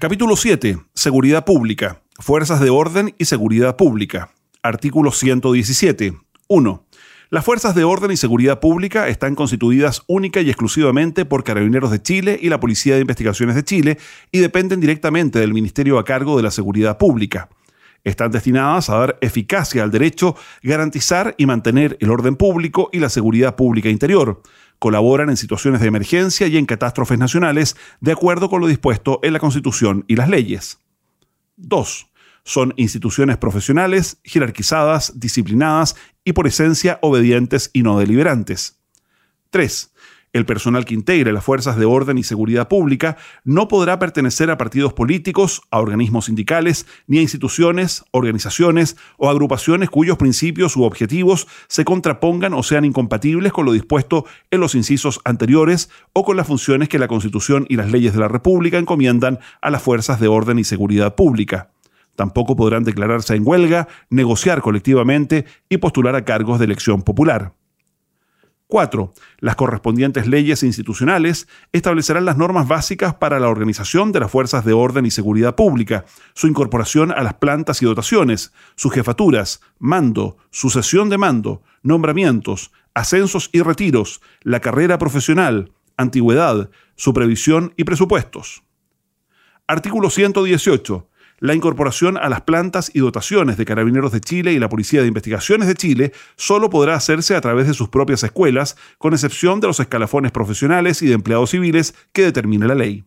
Capítulo 7. Seguridad Pública. Fuerzas de Orden y Seguridad Pública. Artículo 117. 1. Las fuerzas de orden y seguridad pública están constituidas única y exclusivamente por Carabineros de Chile y la Policía de Investigaciones de Chile y dependen directamente del Ministerio a cargo de la Seguridad Pública. Están destinadas a dar eficacia al derecho, garantizar y mantener el orden público y la seguridad pública interior. Colaboran en situaciones de emergencia y en catástrofes nacionales de acuerdo con lo dispuesto en la Constitución y las leyes. 2. Son instituciones profesionales, jerarquizadas, disciplinadas y por esencia obedientes y no deliberantes. 3. El personal que integre las fuerzas de orden y seguridad pública no podrá pertenecer a partidos políticos, a organismos sindicales, ni a instituciones, organizaciones o agrupaciones cuyos principios u objetivos se contrapongan o sean incompatibles con lo dispuesto en los incisos anteriores o con las funciones que la Constitución y las leyes de la República encomiendan a las fuerzas de orden y seguridad pública. Tampoco podrán declararse en huelga, negociar colectivamente y postular a cargos de elección popular. 4. Las correspondientes leyes institucionales establecerán las normas básicas para la organización de las fuerzas de orden y seguridad pública, su incorporación a las plantas y dotaciones, sus jefaturas, mando, sucesión de mando, nombramientos, ascensos y retiros, la carrera profesional, antigüedad, supervisión y presupuestos. Artículo 118 la incorporación a las plantas y dotaciones de Carabineros de Chile y la Policía de Investigaciones de Chile solo podrá hacerse a través de sus propias escuelas, con excepción de los escalafones profesionales y de empleados civiles que determine la ley.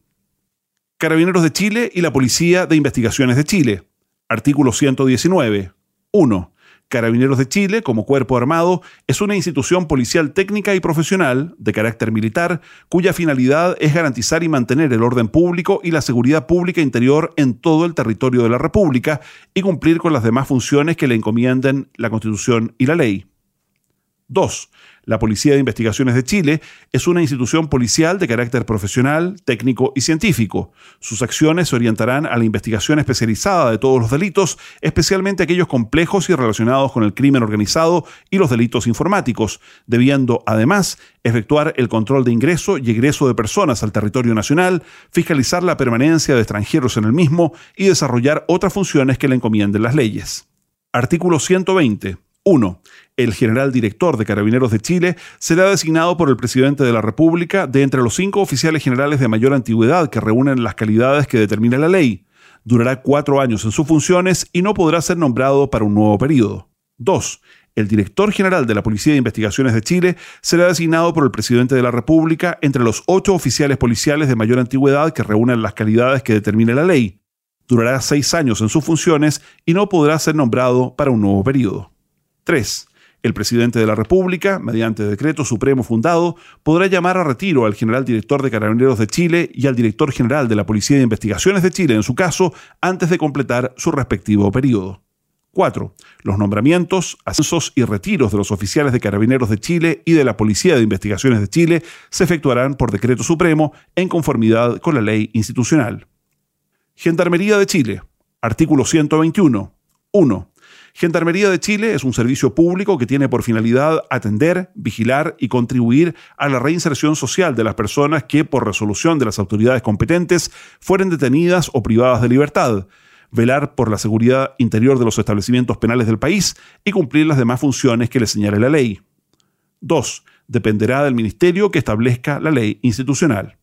Carabineros de Chile y la Policía de Investigaciones de Chile. Artículo 119. 1. Carabineros de Chile, como cuerpo armado, es una institución policial técnica y profesional, de carácter militar, cuya finalidad es garantizar y mantener el orden público y la seguridad pública interior en todo el territorio de la República y cumplir con las demás funciones que le encomienden la Constitución y la ley. 2. La Policía de Investigaciones de Chile es una institución policial de carácter profesional, técnico y científico. Sus acciones se orientarán a la investigación especializada de todos los delitos, especialmente aquellos complejos y relacionados con el crimen organizado y los delitos informáticos, debiendo además efectuar el control de ingreso y egreso de personas al territorio nacional, fiscalizar la permanencia de extranjeros en el mismo y desarrollar otras funciones que le encomienden las leyes. Artículo 120. 1. El general director de Carabineros de Chile será designado por el presidente de la República de entre los cinco oficiales generales de mayor antigüedad que reúnen las calidades que determina la ley. Durará cuatro años en sus funciones y no podrá ser nombrado para un nuevo periodo. 2. El director general de la Policía de Investigaciones de Chile será designado por el presidente de la República entre los ocho oficiales policiales de mayor antigüedad que reúnen las calidades que determina la ley. Durará seis años en sus funciones y no podrá ser nombrado para un nuevo periodo. 3. El presidente de la República, mediante decreto supremo fundado, podrá llamar a retiro al general director de Carabineros de Chile y al director general de la Policía de Investigaciones de Chile, en su caso, antes de completar su respectivo periodo. 4. Los nombramientos, ascensos y retiros de los oficiales de Carabineros de Chile y de la Policía de Investigaciones de Chile se efectuarán por decreto supremo en conformidad con la ley institucional. Gendarmería de Chile. Artículo 121. 1. Gendarmería de Chile es un servicio público que tiene por finalidad atender, vigilar y contribuir a la reinserción social de las personas que, por resolución de las autoridades competentes, fueren detenidas o privadas de libertad, velar por la seguridad interior de los establecimientos penales del país y cumplir las demás funciones que le señale la ley. 2. Dependerá del ministerio que establezca la ley institucional.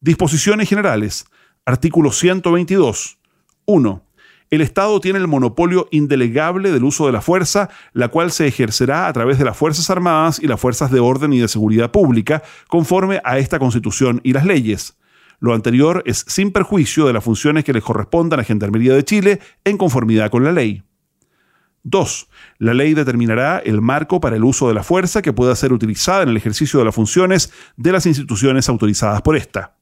Disposiciones generales. Artículo 122. 1 el Estado tiene el monopolio indelegable del uso de la fuerza, la cual se ejercerá a través de las Fuerzas Armadas y las Fuerzas de Orden y de Seguridad Pública, conforme a esta Constitución y las leyes. Lo anterior es sin perjuicio de las funciones que les correspondan a Gendarmería de Chile en conformidad con la ley. 2. La ley determinará el marco para el uso de la fuerza que pueda ser utilizada en el ejercicio de las funciones de las instituciones autorizadas por esta.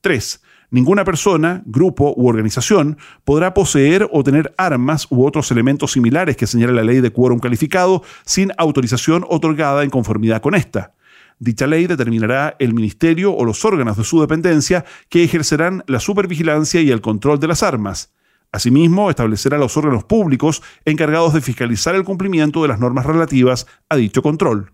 3 Ninguna persona, grupo u organización podrá poseer o tener armas u otros elementos similares que señala la ley de quórum calificado sin autorización otorgada en conformidad con esta. Dicha ley determinará el ministerio o los órganos de su dependencia que ejercerán la supervigilancia y el control de las armas. Asimismo, establecerá los órganos públicos encargados de fiscalizar el cumplimiento de las normas relativas a dicho control.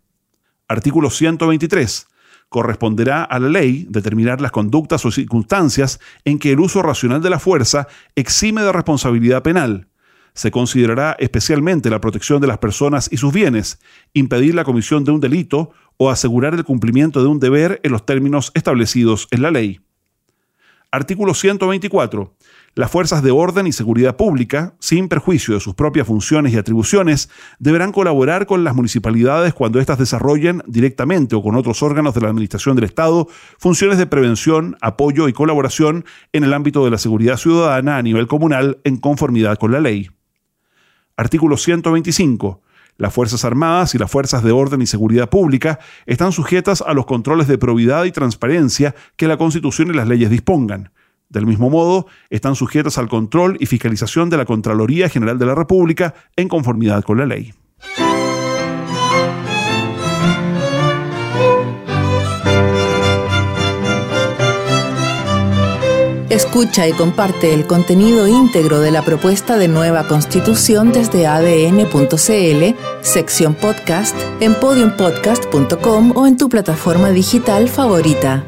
Artículo 123 corresponderá a la ley determinar las conductas o circunstancias en que el uso racional de la fuerza exime de responsabilidad penal. Se considerará especialmente la protección de las personas y sus bienes, impedir la comisión de un delito o asegurar el cumplimiento de un deber en los términos establecidos en la ley. Artículo 124. Las fuerzas de orden y seguridad pública, sin perjuicio de sus propias funciones y atribuciones, deberán colaborar con las municipalidades cuando éstas desarrollen, directamente o con otros órganos de la Administración del Estado, funciones de prevención, apoyo y colaboración en el ámbito de la seguridad ciudadana a nivel comunal en conformidad con la ley. Artículo 125. Las Fuerzas Armadas y las Fuerzas de Orden y Seguridad Pública están sujetas a los controles de probidad y transparencia que la Constitución y las leyes dispongan. Del mismo modo, están sujetas al control y fiscalización de la Contraloría General de la República en conformidad con la ley. Escucha y comparte el contenido íntegro de la propuesta de nueva constitución desde adn.cl, sección podcast, en podiumpodcast.com o en tu plataforma digital favorita.